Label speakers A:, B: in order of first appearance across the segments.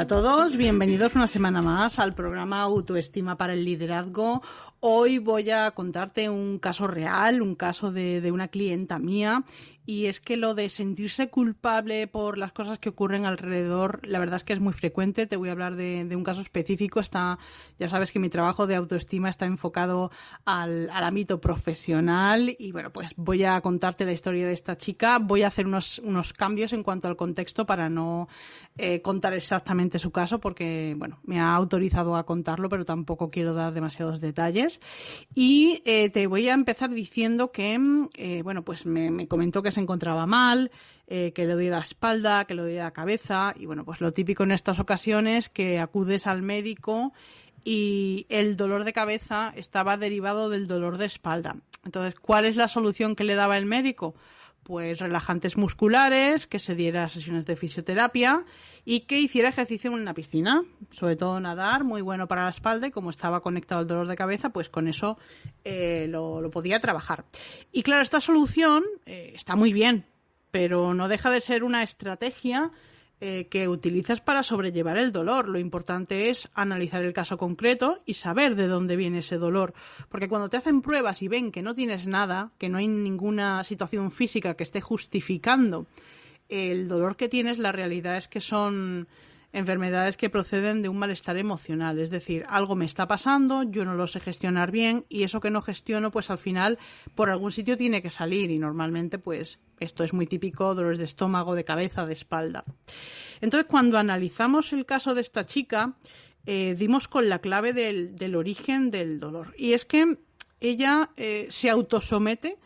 A: Hola a todos, bienvenidos una semana más al programa Autoestima para el Liderazgo. Hoy voy a contarte un caso real, un caso de, de una clienta mía y es que lo de sentirse culpable por las cosas que ocurren alrededor, la verdad es que es muy frecuente. Te voy a hablar de, un caso específico. Está, ya sabes que mi trabajo de autoestima está enfocado al, ámbito profesional y bueno, pues voy a contarte la historia de esta chica. Voy a hacer unos, unos cambios en cuanto al contexto para no eh, contar exactamente su caso porque, bueno, me ha autorizado a contarlo, pero tampoco quiero dar demasiados detalles. Y eh, te voy a empezar diciendo que, eh, bueno, pues me, me comentó que se encontraba mal, eh, que le doy la espalda, que le doy la cabeza y bueno, pues lo típico en estas ocasiones que acudes al médico y el dolor de cabeza estaba derivado del dolor de espalda. Entonces, ¿cuál es la solución que le daba el médico? Pues relajantes musculares, que se diera sesiones de fisioterapia y que hiciera ejercicio en una piscina, sobre todo nadar, muy bueno para la espalda y como estaba conectado al dolor de cabeza, pues con eso eh, lo, podía trabajar. Y claro, esta solución eh, está muy bien, pero no deja de ser una estrategia eh, que utilizas para sobrellevar el dolor. Lo importante es analizar el caso concreto y saber de dónde viene ese dolor. Porque cuando te hacen pruebas y ven que no tienes nada, que no hay ninguna situación física que esté justificando el dolor que tienes, la realidad es que son enfermedades que proceden de un malestar emocional, es decir, algo me está pasando, yo no lo sé gestionar bien y eso que no gestiono, pues al final por algún sitio tiene que salir y normalmente pues esto es muy típico, dolores de estómago, de cabeza, de espalda. Entonces, cuando analizamos el caso de esta chica, eh, dimos con la clave del, origen del dolor y es que ella eh, se autosomete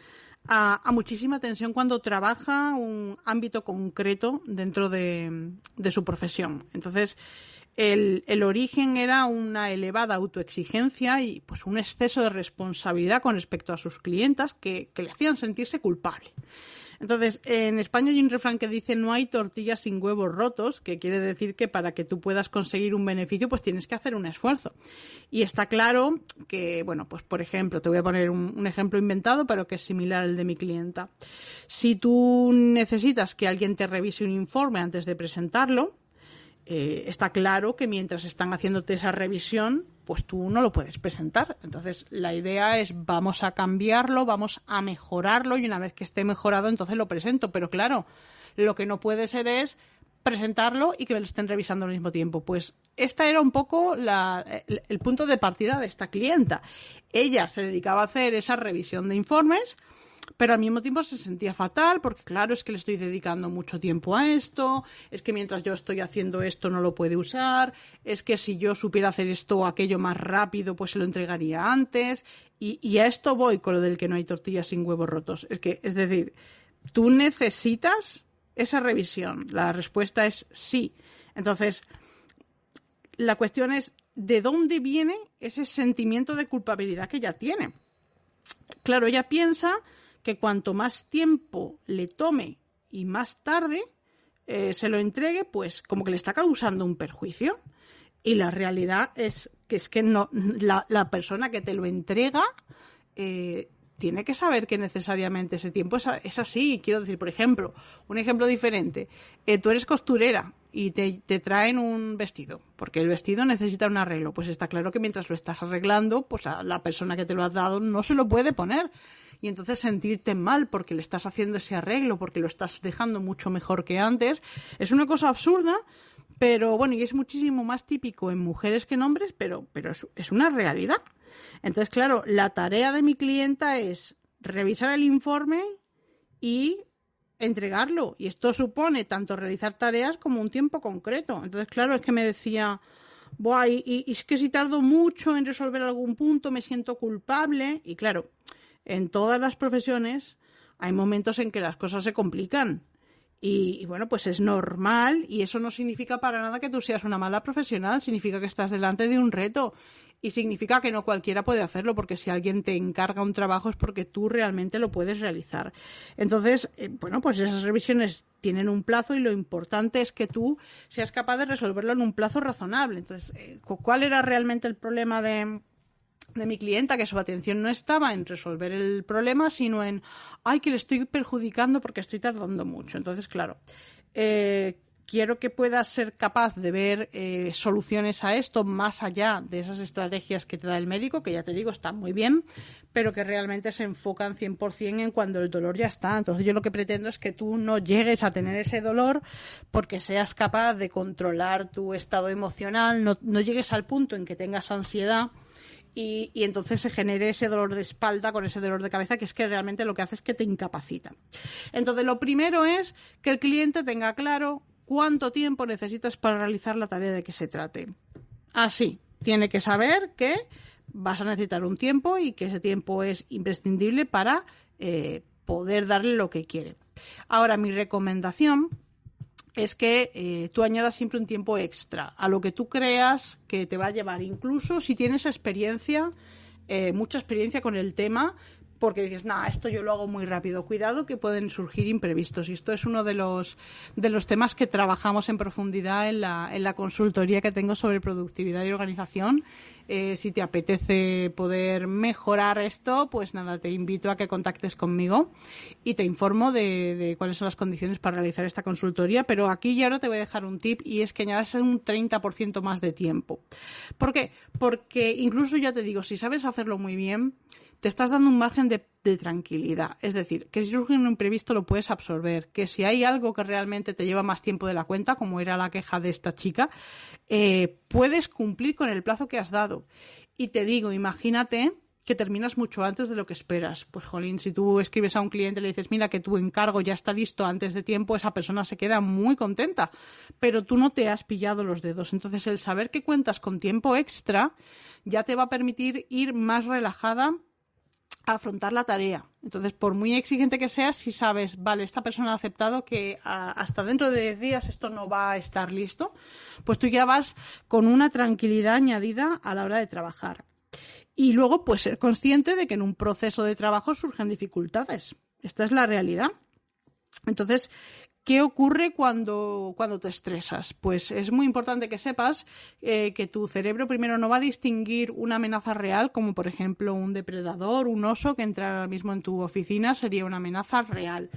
A: a, muchísima tensión cuando trabaja un ámbito concreto dentro de, su profesión. Entonces, el, origen era una elevada autoexigencia y pues un exceso de responsabilidad con respecto a sus clientas que le hacían sentirse culpable. Entonces, en España hay un refrán que dice no hay tortillas sin huevos rotos, que quiere decir que para que tú puedas conseguir un beneficio, pues tienes que hacer un esfuerzo. Y está claro que, bueno, pues por ejemplo, te voy a poner un, ejemplo inventado, pero que es similar al de mi clienta. Si tú necesitas que alguien te revise un informe antes de presentarlo, eh, está claro que mientras están haciéndote esa revisión, pues tú no lo puedes presentar. Entonces, la idea es vamos a cambiarlo, vamos a mejorarlo y una vez que esté mejorado, entonces lo presento. Pero claro, lo que no puede ser es presentarlo y que lo estén revisando al mismo tiempo. Pues esta era un poco el, el punto de partida de esta clienta. Ella se dedicaba a hacer esa revisión de informes pero al mismo tiempo se sentía fatal porque claro es que le estoy dedicando mucho tiempo a esto, es que mientras yo estoy haciendo esto no lo puede usar, es que si yo supiera hacer esto o aquello más rápido pues se lo entregaría antes y, a esto voy con lo del que no hay tortillas sin huevos rotos. Es que, es decir, tú necesitas esa revisión. La respuesta es sí. Entonces, la cuestión es de dónde viene ese sentimiento de culpabilidad que ella tiene. Claro, ella piensa que cuanto más tiempo le tome y más tarde eh, se lo entregue, pues como que le está causando un perjuicio. Y la realidad es que es que no la, persona que te lo entrega eh, tiene que saber que necesariamente ese tiempo es, es, así. Quiero decir, por ejemplo, un ejemplo diferente. Eh, tú eres costurera y te, traen un vestido, porque el vestido necesita un arreglo. Pues está claro que mientras lo estás arreglando, pues la persona que te lo ha dado no se lo puede poner y entonces sentirte mal porque le estás haciendo ese arreglo, porque lo estás dejando mucho mejor que antes, es una cosa absurda, pero bueno, y es muchísimo más típico en mujeres que en hombres, pero, pero es, una realidad. Entonces, claro, la tarea de mi clienta es revisar el informe y entregarlo. Y esto supone tanto realizar tareas como un tiempo concreto. Entonces, claro, es que me decía, Buah, y, y, es que si tardo mucho en resolver algún punto me siento culpable. Y claro, en todas las profesiones hay momentos en que las cosas se complican Y, bueno, pues es normal y eso no significa para nada que tú seas una mala profesional, significa que estás delante de un reto y significa que no cualquiera puede hacerlo, porque si alguien te encarga un trabajo es porque tú realmente lo puedes realizar. Entonces, eh, bueno, pues esas revisiones tienen un plazo y lo importante es que tú seas capaz de resolverlo en un plazo razonable. Entonces, eh, ¿cuál era realmente el problema de de mi clienta que su atención no estaba en resolver el problema, sino en, ay, que le estoy perjudicando porque estoy tardando mucho. Entonces, claro, eh, quiero que puedas ser capaz de ver eh, soluciones a esto más allá de esas estrategias que te da el médico, que ya te digo, están muy bien, pero que realmente se enfocan 100% en cuando el dolor ya está. Entonces yo lo que pretendo es que tú no llegues a tener ese dolor porque seas capaz de controlar tu estado emocional, no, no llegues al punto en que tengas ansiedad. Y, y, entonces se genere ese dolor de espalda con ese dolor de cabeza, que es que realmente lo que hace es que te incapacita. Entonces, lo primero es que el cliente tenga claro cuánto tiempo necesitas para realizar la tarea de que se trate. Así, tiene que saber que vas a necesitar un tiempo y que ese tiempo es imprescindible para eh, poder darle lo que quiere. Ahora, mi recomendación es que eh, tú añadas siempre un tiempo extra a lo que tú creas que te va a llevar, incluso si tienes experiencia, eh, mucha experiencia con el tema, porque dices, nada, esto yo lo hago muy rápido. Cuidado que pueden surgir imprevistos. Y esto es uno de los, de los temas que trabajamos en profundidad en la, en la consultoría que tengo sobre productividad y organización. Eh, si te apetece poder mejorar esto, pues nada, te invito a que contactes conmigo y te informo de, cuáles son las condiciones para realizar esta consultoría. Pero aquí ya ahora te voy a dejar un tip y es que añadas un 30% más de tiempo. ¿Por qué? Porque incluso ya te digo, si sabes hacerlo muy bien, te estás dando un margen de, tranquilidad. Es decir, que si surge un imprevisto lo puedes absorber, que si hay algo que realmente te lleva más tiempo de la cuenta, como era la queja de esta chica, eh, puedes cumplir con el plazo que has dado. Y te digo, imagínate que terminas mucho antes de lo que esperas. Pues, Jolín, si tú escribes a un cliente y le dices, mira, que tu encargo ya está listo antes de tiempo, esa persona se queda muy contenta, pero tú no te has pillado los dedos. Entonces, el saber que cuentas con tiempo extra ya te va a permitir ir más relajada afrontar la tarea. Entonces, por muy exigente que seas, si sabes, vale, esta persona ha aceptado que hasta dentro de 10 días esto no va a estar listo, pues tú ya vas con una tranquilidad añadida a la hora de trabajar. Y luego, pues ser consciente de que en un proceso de trabajo surgen dificultades. Esta es la realidad. Entonces, ¿Qué ocurre cuando, cuando te estresas? Pues es muy importante que sepas eh, que tu cerebro primero no va a distinguir una amenaza real, como por ejemplo un depredador, un oso que entra ahora mismo en tu oficina, sería una amenaza real.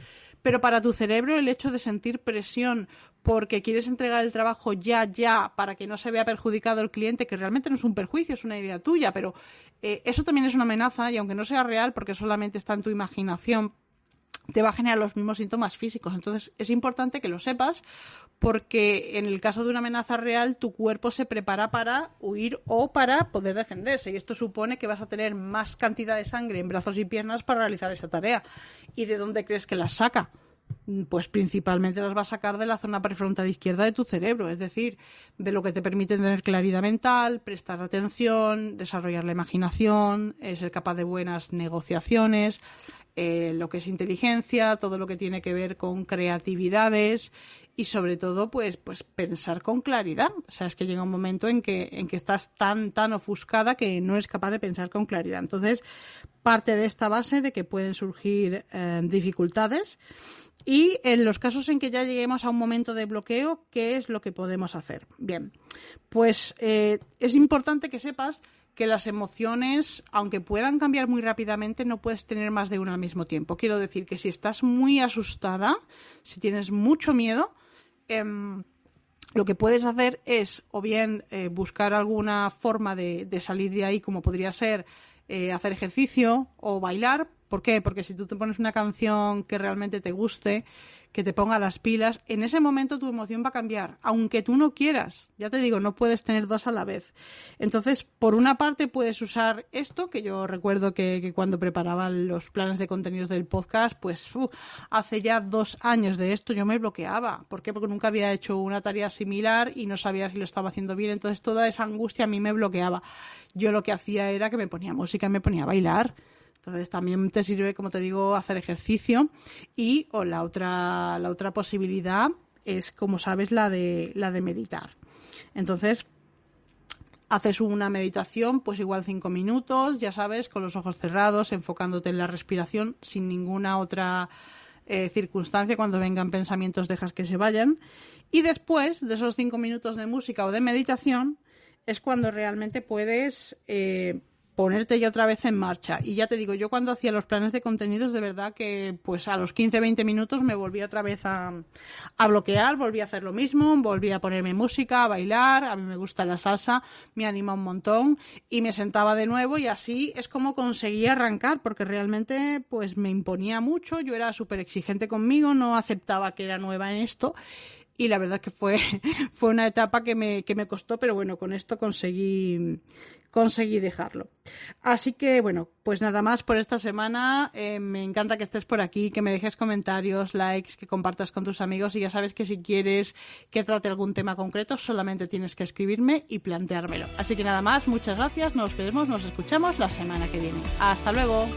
A: Pero para tu cerebro el hecho de sentir presión porque quieres entregar el trabajo ya, ya, para que no se vea perjudicado el cliente, que realmente no es un perjuicio, es una idea tuya, pero eh, eso también es una amenaza y aunque no sea real, porque solamente está en tu imaginación, te va a generar los mismos síntomas físicos. Entonces es importante que lo sepas porque en el caso de una amenaza real tu cuerpo se prepara para huir o para poder defenderse y esto supone que vas a tener más cantidad de sangre en brazos y piernas para realizar esa tarea. ¿Y de dónde crees que la saca? Pues principalmente las va a sacar de la zona prefrontal izquierda de tu cerebro, es decir, de lo que te permite tener claridad mental, prestar atención, desarrollar la imaginación, ser capaz de buenas negociaciones, eh, lo que es inteligencia, todo lo que tiene que ver con creatividades y sobre todo pues pues pensar con claridad. O sea, es que llega un momento en que en que estás tan tan ofuscada que no eres capaz de pensar con claridad. Entonces, parte de esta base de que pueden surgir eh, dificultades y en los casos en que ya lleguemos a un momento de bloqueo, ¿qué es lo que podemos hacer? Bien, pues eh, es importante que sepas que las emociones, aunque puedan cambiar muy rápidamente, no puedes tener más de una al mismo tiempo. Quiero decir que si estás muy asustada, si tienes mucho miedo, em, lo que puedes hacer es o bien eh, buscar alguna forma de, salir de ahí, como podría ser eh, hacer ejercicio o bailar. ¿Por qué? Porque si tú te pones una canción que realmente te guste, que te ponga las pilas, en ese momento tu emoción va a cambiar, aunque tú no quieras. Ya te digo, no puedes tener dos a la vez. Entonces, por una parte puedes usar esto, que yo recuerdo que, cuando preparaba los planes de contenidos del podcast, pues uh, hace ya dos años de esto yo me bloqueaba. ¿Por qué? Porque nunca había hecho una tarea similar y no sabía si lo estaba haciendo bien. Entonces toda esa angustia a mí me bloqueaba. Yo lo que hacía era que me ponía música, me ponía a bailar Entonces también te sirve, como te digo, hacer ejercicio y o la otra, la otra posibilidad es, como sabes, la de, la de meditar. Entonces, haces una meditación, pues igual cinco minutos, ya sabes, con los ojos cerrados, enfocándote en la respiración, sin ninguna otra eh, circunstancia. Cuando vengan pensamientos, dejas que se vayan. Y después de esos cinco minutos de música o de meditación, es cuando realmente puedes eh, ponerte ya otra vez en marcha. Y ya te digo, yo cuando hacía los planes de contenidos, de verdad que pues a los 15, 20 minutos me volví otra vez a, bloquear, volví a hacer lo mismo, volví a ponerme música, a bailar, a mí me gusta la salsa, me anima un montón y me sentaba de nuevo y así es como conseguí arrancar, porque realmente pues me imponía mucho, yo era súper exigente conmigo, no aceptaba que era nueva en esto y la verdad que fue, fue una etapa que me, que me costó, pero bueno, con esto conseguí, conseguí dejarlo. Así que bueno, pues nada más por esta semana. Eh, me encanta que estés por aquí, que me dejes comentarios, likes, que compartas con tus amigos y ya sabes que si quieres que trate algún tema concreto solamente tienes que escribirme y planteármelo. Así que nada más, muchas gracias, nos vemos, nos escuchamos la semana que viene. Hasta luego.